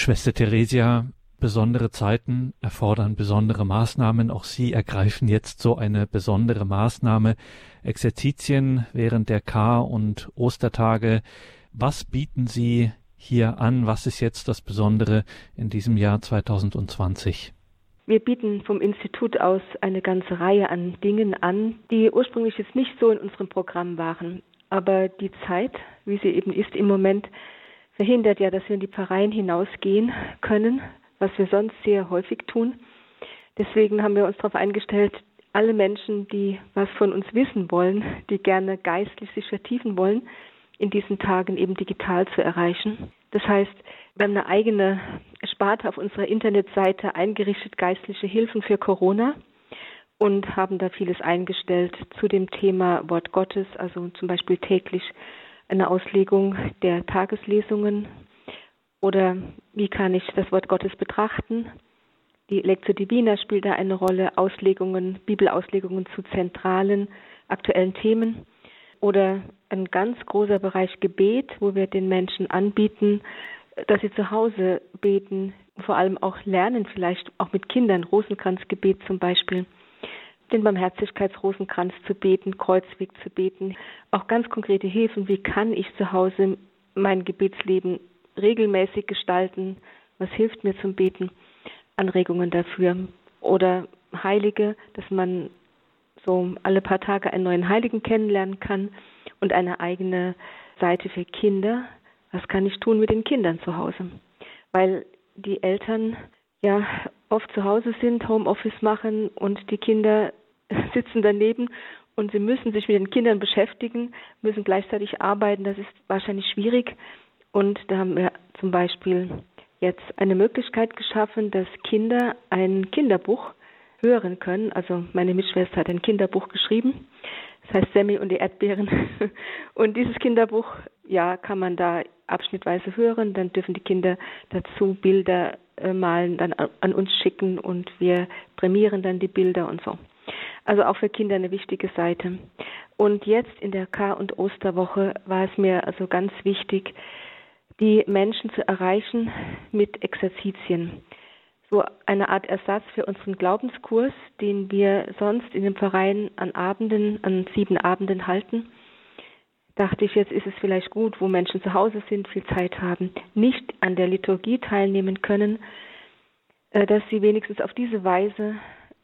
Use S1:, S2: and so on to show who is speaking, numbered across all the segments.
S1: Schwester Theresia, besondere Zeiten erfordern besondere Maßnahmen. Auch Sie ergreifen jetzt so eine besondere Maßnahme. Exerzitien während der Kar- und Ostertage. Was bieten Sie hier an? Was ist jetzt das Besondere in diesem Jahr 2020?
S2: Wir bieten vom Institut aus eine ganze Reihe an Dingen an, die ursprünglich jetzt nicht so in unserem Programm waren. Aber die Zeit, wie sie eben ist im Moment, verhindert ja, dass wir in die Pfarreien hinausgehen können, was wir sonst sehr häufig tun. Deswegen haben wir uns darauf eingestellt, alle Menschen, die was von uns wissen wollen, die gerne geistlich sich vertiefen wollen, in diesen Tagen eben digital zu erreichen. Das heißt, wir haben eine eigene Sparte auf unserer Internetseite eingerichtet, geistliche Hilfen für Corona und haben da vieles eingestellt zu dem Thema Wort Gottes, also zum Beispiel täglich eine Auslegung der Tageslesungen? Oder wie kann ich das Wort Gottes betrachten. Die Lectio Divina spielt da eine Rolle, Auslegungen, Bibelauslegungen zu zentralen aktuellen Themen. Oder ein ganz großer Bereich Gebet, wo wir den Menschen anbieten, dass sie zu Hause beten, vor allem auch lernen, vielleicht auch mit Kindern, Rosenkranzgebet zum Beispiel, den Barmherzigkeitsrosenkranz zu beten, Kreuzweg zu beten, auch ganz konkrete Hilfen, wie kann ich zu Hause mein Gebetsleben regelmäßig gestalten, was hilft mir zum Beten, Anregungen dafür oder Heilige, dass man so alle paar Tage einen neuen Heiligen kennenlernen kann und eine eigene Seite für Kinder. Was kann ich tun mit den Kindern zu Hause? Weil die Eltern ja oft zu Hause sind, Homeoffice machen und die Kinder sitzen daneben und sie müssen sich mit den Kindern beschäftigen, müssen gleichzeitig arbeiten. Das ist wahrscheinlich schwierig. Und da haben wir zum Beispiel jetzt eine Möglichkeit geschaffen, dass Kinder ein Kinderbuch hören können. Also meine Mitschwester hat ein Kinderbuch geschrieben. Das heißt Sammy und die Erdbeeren. Und dieses Kinderbuch, ja, kann man da abschnittweise hören. Dann dürfen die Kinder dazu Bilder äh, malen, dann an uns schicken und wir prämieren dann die Bilder und so. Also auch für Kinder eine wichtige Seite. Und jetzt in der Kar- und Osterwoche war es mir also ganz wichtig, die Menschen zu erreichen mit Exerzitien so eine Art Ersatz für unseren Glaubenskurs, den wir sonst in dem Verein an Abenden, an sieben Abenden halten. Dachte ich, jetzt ist es vielleicht gut, wo Menschen zu Hause sind, viel Zeit haben, nicht an der Liturgie teilnehmen können, äh, dass sie wenigstens auf diese Weise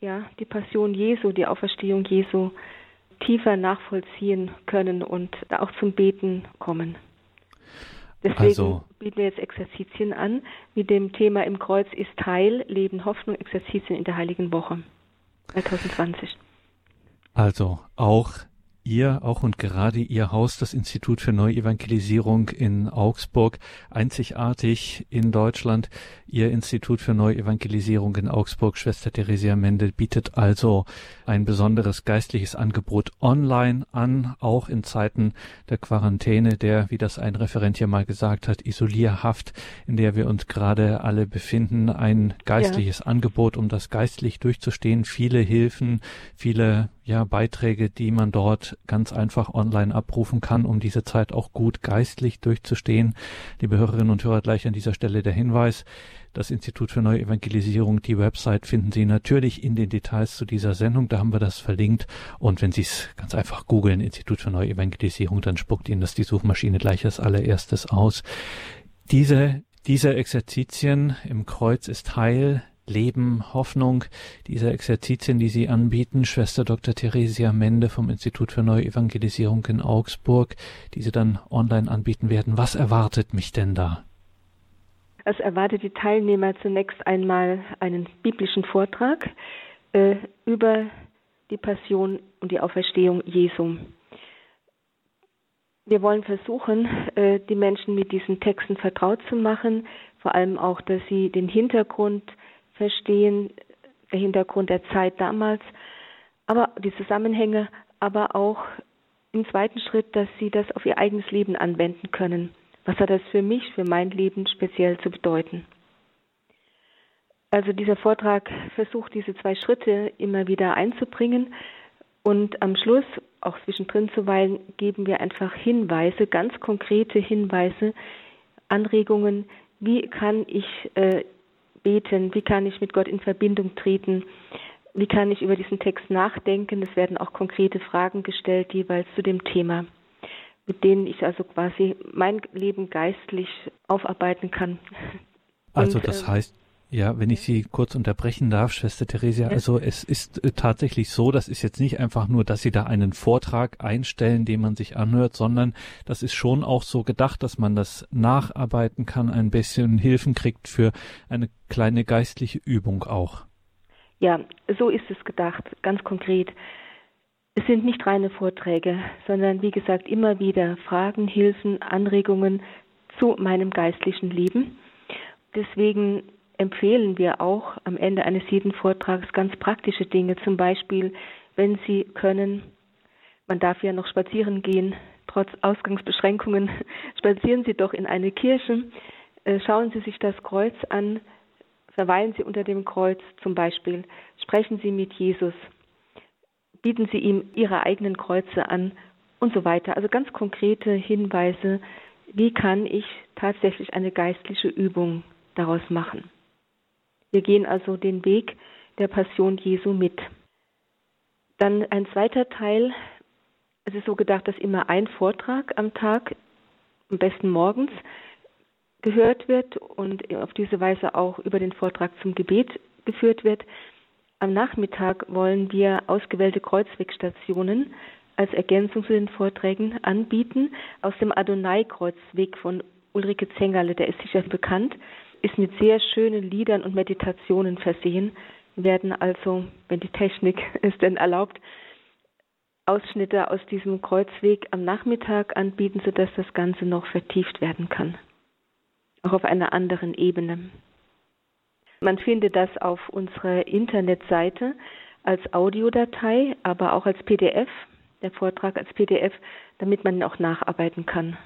S2: ja, die Passion Jesu, die Auferstehung Jesu tiefer nachvollziehen können und auch zum Beten kommen. Deswegen also, bieten wir jetzt Exerzitien an mit dem Thema im Kreuz ist Teil, Leben, Hoffnung, Exerzitien in der Heiligen Woche 2020.
S1: Also auch Ihr, auch und gerade Ihr Haus, das Institut für Neuevangelisierung in Augsburg, einzigartig in Deutschland. Ihr Institut für Neuevangelisierung in Augsburg, Schwester Theresia Mendel, bietet also ein besonderes geistliches Angebot online an, auch in Zeiten der Quarantäne, der, wie das ein Referent ja mal gesagt hat, Isolierhaft, in der wir uns gerade alle befinden, ein geistliches ja. Angebot, um das geistlich durchzustehen, viele Hilfen, viele ja, Beiträge, die man dort ganz einfach online abrufen kann, um diese Zeit auch gut geistlich durchzustehen. Liebe Hörerinnen und Hörer, gleich an dieser Stelle der Hinweis. Das Institut für Neue Evangelisierung, die Website finden Sie natürlich in den Details zu dieser Sendung. Da haben wir das verlinkt. Und wenn Sie es ganz einfach googeln, Institut für Neue Evangelisierung, dann spuckt Ihnen das die Suchmaschine gleich als allererstes aus. Diese, diese Exerzitien im Kreuz ist Heil, Leben, Hoffnung, diese Exerzitien, die Sie anbieten, Schwester Dr. Theresia Mende vom Institut für Neuevangelisierung in Augsburg, die Sie dann online anbieten werden. Was erwartet mich denn da?
S2: Es erwartet die Teilnehmer zunächst einmal einen biblischen Vortrag äh, über die Passion und die Auferstehung Jesu. Wir wollen versuchen, äh, die Menschen mit diesen Texten vertraut zu machen, vor allem auch, dass sie den Hintergrund verstehen, der Hintergrund der Zeit damals, aber die Zusammenhänge, aber auch im zweiten Schritt, dass sie das auf ihr eigenes Leben anwenden können. Was hat das für mich, für mein Leben speziell zu bedeuten? Also dieser Vortrag versucht diese zwei Schritte immer wieder einzubringen und am Schluss, auch zwischendrin zuweilen, geben wir einfach Hinweise, ganz konkrete Hinweise, Anregungen, wie kann ich äh, beten, wie kann ich mit Gott in Verbindung treten, wie kann ich über diesen Text nachdenken. Es werden auch konkrete Fragen gestellt, jeweils zu dem Thema, mit denen ich also quasi mein Leben geistlich aufarbeiten kann.
S1: Also Und, das äh, heißt, ja, wenn ich Sie kurz unterbrechen darf, Schwester Theresia, also es ist äh, tatsächlich so, das ist jetzt nicht einfach nur, dass Sie da einen Vortrag einstellen, den man sich anhört, sondern das ist schon auch so gedacht, dass man das nacharbeiten kann, ein bisschen Hilfen kriegt für eine kleine geistliche Übung auch.
S2: Ja, so ist es gedacht, ganz konkret. Es sind nicht reine Vorträge, sondern wie gesagt immer wieder Fragen, Hilfen, Anregungen zu meinem geistlichen Leben. Deswegen empfehlen wir auch am Ende eines jeden Vortrags ganz praktische Dinge. Zum Beispiel, wenn Sie können, man darf ja noch spazieren gehen, trotz Ausgangsbeschränkungen, spazieren Sie doch in eine Kirche, äh, schauen Sie sich das Kreuz an, verweilen Sie unter dem Kreuz zum Beispiel, sprechen Sie mit Jesus, bieten Sie ihm Ihre eigenen Kreuze an und so weiter. Also ganz konkrete Hinweise, wie kann ich tatsächlich eine geistliche Übung daraus machen. Wir gehen also den Weg der Passion Jesu mit. Dann ein zweiter Teil. Es ist so gedacht, dass immer ein Vortrag am Tag, am besten morgens, gehört wird und auf diese Weise auch über den Vortrag zum Gebet geführt wird. Am Nachmittag wollen wir ausgewählte Kreuzwegstationen als Ergänzung zu den Vorträgen anbieten. Aus dem Adonai-Kreuzweg von Ulrike Zengerle, der ist sicher bekannt ist mit sehr schönen Liedern und Meditationen versehen, werden also, wenn die Technik es denn erlaubt, Ausschnitte aus diesem Kreuzweg am Nachmittag anbieten, sodass das Ganze noch vertieft werden kann. Auch auf einer anderen Ebene. Man findet das auf unserer Internetseite als Audiodatei, aber auch als PDF, der Vortrag als PDF, damit man ihn auch nacharbeiten kann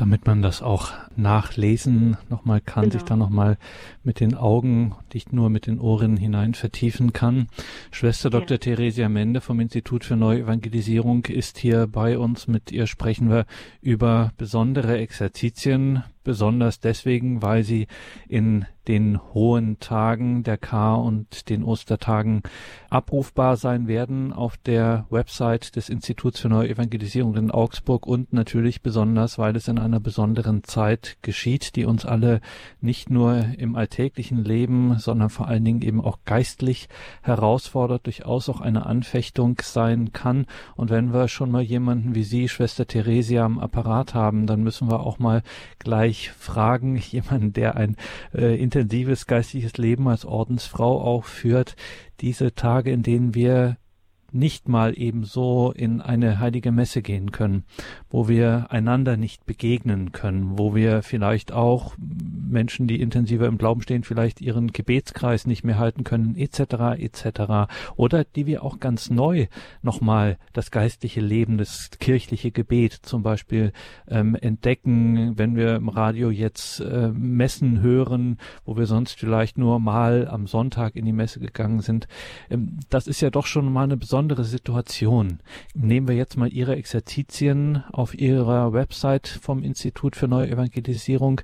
S1: damit man das auch nachlesen nochmal kann, genau. sich da nochmal mit den Augen, nicht nur mit den Ohren hinein vertiefen kann. Schwester Dr. Ja. Theresia Mende vom Institut für Neuevangelisierung ist hier bei uns. Mit ihr sprechen wir über besondere Exerzitien, besonders deswegen, weil sie in den hohen Tagen der Kar und den Ostertagen abrufbar sein werden auf der Website des Instituts für Neue Evangelisierung in Augsburg und natürlich besonders, weil es in einer besonderen Zeit geschieht, die uns alle nicht nur im alltäglichen Leben, sondern vor allen Dingen eben auch geistlich herausfordert, durchaus auch eine Anfechtung sein kann. Und wenn wir schon mal jemanden wie Sie, Schwester Theresia, am Apparat haben, dann müssen wir auch mal gleich fragen, jemanden, der ein äh, intensives geistliches Leben als Ordensfrau auch führt, diese Tage, in denen wir nicht mal eben so in eine heilige Messe gehen können, wo wir einander nicht begegnen können, wo wir vielleicht auch Menschen, die intensiver im Glauben stehen, vielleicht ihren Gebetskreis nicht mehr halten können, etc., etc. Oder die wir auch ganz neu nochmal das geistliche Leben, das kirchliche Gebet zum Beispiel ähm, entdecken, wenn wir im Radio jetzt äh, Messen hören, wo wir sonst vielleicht nur mal am Sonntag in die Messe gegangen sind. Ähm, das ist ja doch schon mal eine besondere besondere Situation. Nehmen wir jetzt mal Ihre Exerzitien auf Ihrer Website vom Institut für Neue Evangelisierung.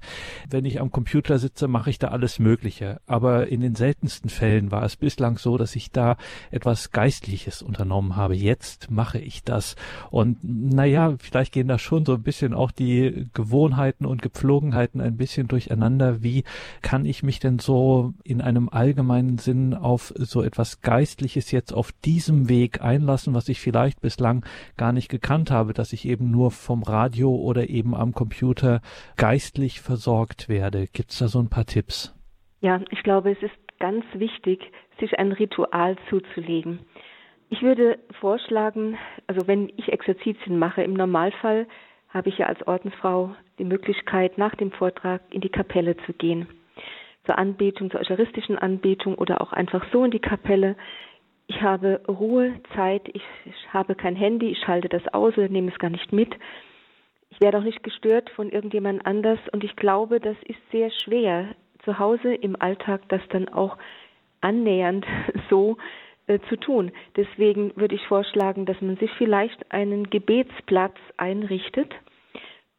S1: Wenn ich am Computer sitze, mache ich da alles Mögliche. Aber in den seltensten Fällen war es bislang so, dass ich da etwas Geistliches unternommen habe. Jetzt mache ich das. Und naja, vielleicht gehen da schon so ein bisschen auch die Gewohnheiten und Gepflogenheiten ein bisschen durcheinander. Wie kann ich mich denn so in einem allgemeinen Sinn auf so etwas Geistliches jetzt auf diesem Weg Weg einlassen, was ich vielleicht bislang gar nicht gekannt habe, dass ich eben nur vom Radio oder eben am Computer geistlich versorgt werde. Gibt es da so ein paar Tipps?
S2: Ja, ich glaube, es ist ganz wichtig, sich ein Ritual zuzulegen. Ich würde vorschlagen, also wenn ich Exerzitien mache, im Normalfall habe ich ja als Ordensfrau die Möglichkeit, nach dem Vortrag in die Kapelle zu gehen. Zur Anbetung, zur eucharistischen Anbetung oder auch einfach so in die Kapelle ich habe Ruhezeit, ich, ich habe kein Handy, ich schalte das aus oder nehme es gar nicht mit. Ich werde auch nicht gestört von irgendjemand anders und ich glaube, das ist sehr schwer zu Hause im Alltag das dann auch annähernd so äh, zu tun. Deswegen würde ich vorschlagen, dass man sich vielleicht einen Gebetsplatz einrichtet,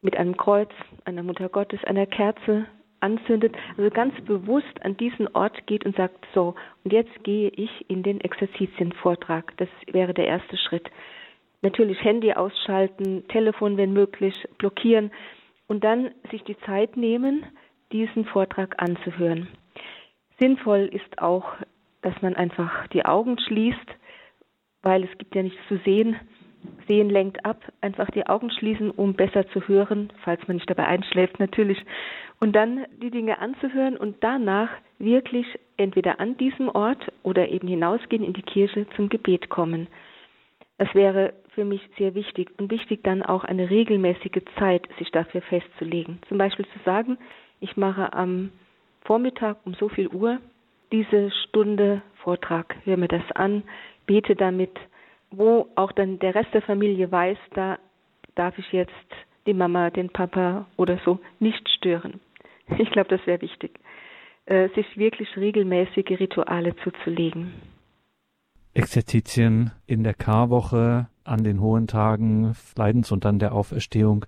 S2: mit einem Kreuz, einer Mutter Gottes, einer Kerze anzündet, also ganz bewusst an diesen Ort geht und sagt, so, und jetzt gehe ich in den Exerzitienvortrag. Das wäre der erste Schritt. Natürlich Handy ausschalten, Telefon, wenn möglich, blockieren und dann sich die Zeit nehmen, diesen Vortrag anzuhören. Sinnvoll ist auch, dass man einfach die Augen schließt, weil es gibt ja nichts zu sehen. Sehen lenkt ab, einfach die Augen schließen, um besser zu hören, falls man nicht dabei einschläft natürlich, und dann die Dinge anzuhören und danach wirklich entweder an diesem Ort oder eben hinausgehen in die Kirche zum Gebet kommen. Das wäre für mich sehr wichtig und wichtig dann auch eine regelmäßige Zeit, sich dafür festzulegen. Zum Beispiel zu sagen, ich mache am Vormittag um so viel Uhr diese Stunde Vortrag, höre mir das an, bete damit, wo auch dann der Rest der Familie weiß, da darf ich jetzt die Mama, den Papa oder so nicht stören. Ich glaube, das wäre wichtig, äh, sich wirklich regelmäßige Rituale zuzulegen.
S1: Exerzitien in der Karwoche, an den hohen Tagen Leidens und dann der Auferstehung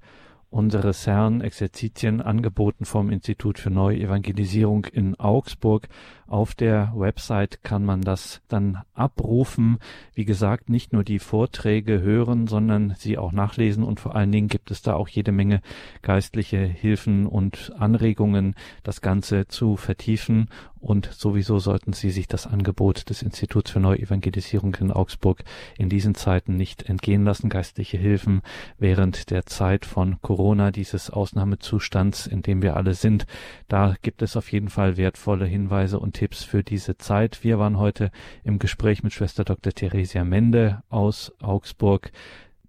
S1: unseres Herrn Exerzitien angeboten vom Institut für Neuevangelisierung in Augsburg. Auf der Website kann man das dann abrufen. Wie gesagt, nicht nur die Vorträge hören, sondern sie auch nachlesen und vor allen Dingen gibt es da auch jede Menge geistliche Hilfen und Anregungen, das Ganze zu vertiefen und sowieso sollten Sie sich das Angebot des Instituts für Neuevangelisierung in Augsburg in diesen Zeiten nicht entgehen lassen. Geistliche Hilfen während der Zeit von Corona, dieses Ausnahmezustands, in dem wir alle sind. Da gibt es auf jeden Fall wertvolle Hinweise und Tipps für diese Zeit. Wir waren heute im Gespräch mit Schwester Dr. Theresia Mende aus Augsburg.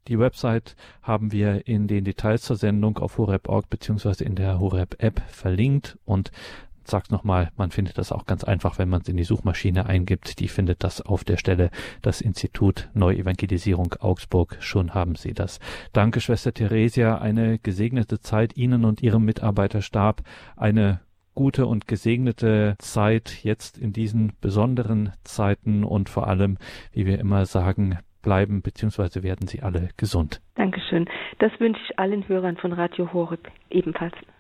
S1: Die Website haben wir in den Details zur Sendung auf horeb.org beziehungsweise in der Horeb-App verlinkt und sag's nochmal, man findet das auch ganz einfach, wenn man es in die Suchmaschine eingibt. Die findet das auf der Stelle. Das Institut Neuevangelisierung Augsburg. Schon haben Sie das. Danke, Schwester Theresia. Eine gesegnete Zeit Ihnen und Ihrem Mitarbeiterstab. Eine gute und gesegnete Zeit jetzt in diesen besonderen Zeiten und vor allem, wie wir immer sagen, bleiben bzw. werden Sie alle gesund.
S2: Dankeschön. Das wünsche ich allen Hörern von Radio Horeb ebenfalls.